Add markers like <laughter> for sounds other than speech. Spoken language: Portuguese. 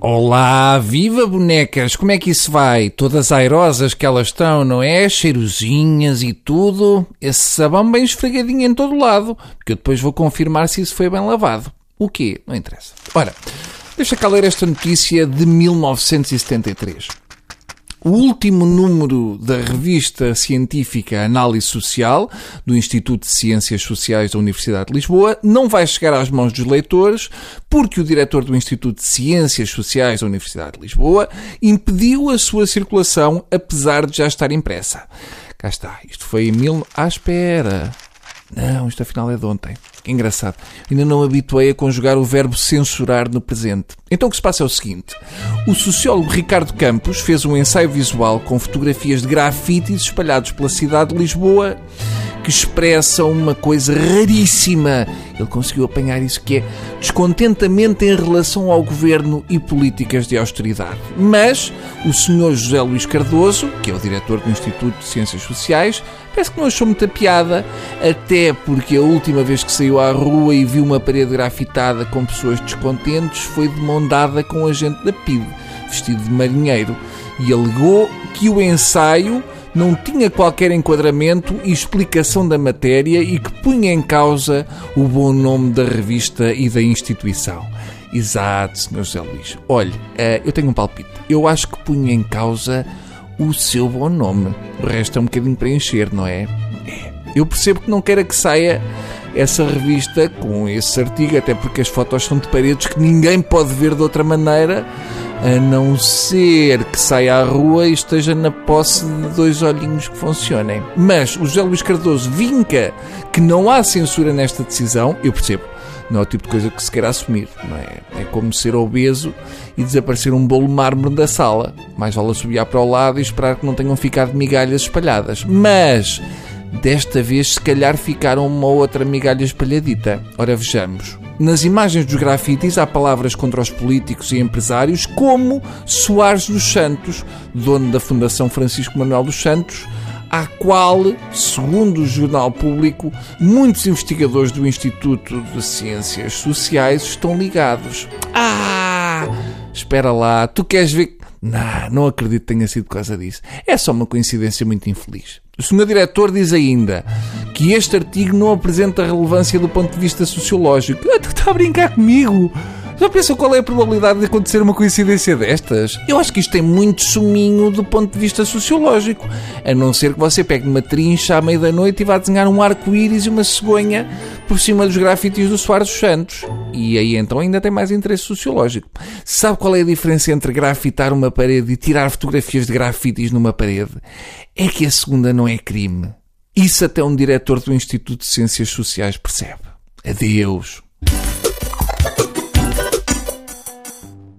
Olá, viva bonecas! Como é que isso vai? Todas airosas que elas estão, não é? Cheirosinhas e tudo. Esse sabão bem esfregadinho em todo lado, porque eu depois vou confirmar se isso foi bem lavado. O quê? Não interessa. Ora, deixa cá ler esta notícia de 1973. O último número da revista científica Análise Social, do Instituto de Ciências Sociais da Universidade de Lisboa, não vai chegar às mãos dos leitores porque o diretor do Instituto de Ciências Sociais da Universidade de Lisboa impediu a sua circulação, apesar de já estar impressa. Cá está. Isto foi em mil... Ah, espera. Não, isto afinal é de ontem. Que engraçado. Ainda não habituei a conjugar o verbo censurar no presente. Então o que se passa é o seguinte. O sociólogo Ricardo Campos fez um ensaio visual com fotografias de grafites espalhados pela cidade de Lisboa que expressam uma coisa raríssima. Ele conseguiu apanhar isso que é descontentamento em relação ao governo e políticas de austeridade. Mas o senhor José Luís Cardoso, que é o diretor do Instituto de Ciências Sociais, parece que não achou muita piada, até porque a última vez que saiu à rua e viu uma parede grafitada com pessoas descontentes foi de mão dada com um agente da PID, vestido de marinheiro, e alegou que o ensaio não tinha qualquer enquadramento e explicação da matéria e que punha em causa o bom nome da revista e da instituição. Exato, Sr. José Luís. Olhe, eh, eu tenho um palpite. Eu acho que punha em causa o seu bom nome. O resto é um bocadinho para encher, não é? É. Eu percebo que não queira que saia essa revista com esse artigo, até porque as fotos são de paredes que ninguém pode ver de outra maneira a não ser que saia à rua e esteja na posse de dois olhinhos que funcionem. Mas o José Luís Cardoso vinca que não há censura nesta decisão, eu percebo. Não é o tipo de coisa que se quer assumir, não é? É como ser obeso e desaparecer um bolo mármore da sala. Mais vale subir para o lado e esperar que não tenham ficado migalhas espalhadas. Mas, desta vez, se calhar ficaram uma outra migalha espalhadita. Ora, vejamos. Nas imagens dos grafites há palavras contra os políticos e empresários, como Soares dos Santos, dono da Fundação Francisco Manuel dos Santos, à qual, segundo o Jornal Público, muitos investigadores do Instituto de Ciências Sociais estão ligados. Ah! Espera lá, tu queres ver não, não acredito que tenha sido por causa disso. É só uma coincidência muito infeliz. O senhor diretor diz ainda que este artigo não apresenta relevância do ponto de vista sociológico. <laughs> Tu está a brincar comigo? Já pensou qual é a probabilidade de acontecer uma coincidência destas? Eu acho que isto tem muito suminho do ponto de vista sociológico. A não ser que você pegue uma trincha à meia da noite e vá desenhar um arco-íris e uma cegonha por cima dos grafites do Soares dos Santos. E aí então ainda tem mais interesse sociológico. Sabe qual é a diferença entre grafitar uma parede e tirar fotografias de grafites numa parede? É que a segunda não é crime. Isso até um diretor do Instituto de Ciências Sociais percebe. Adeus.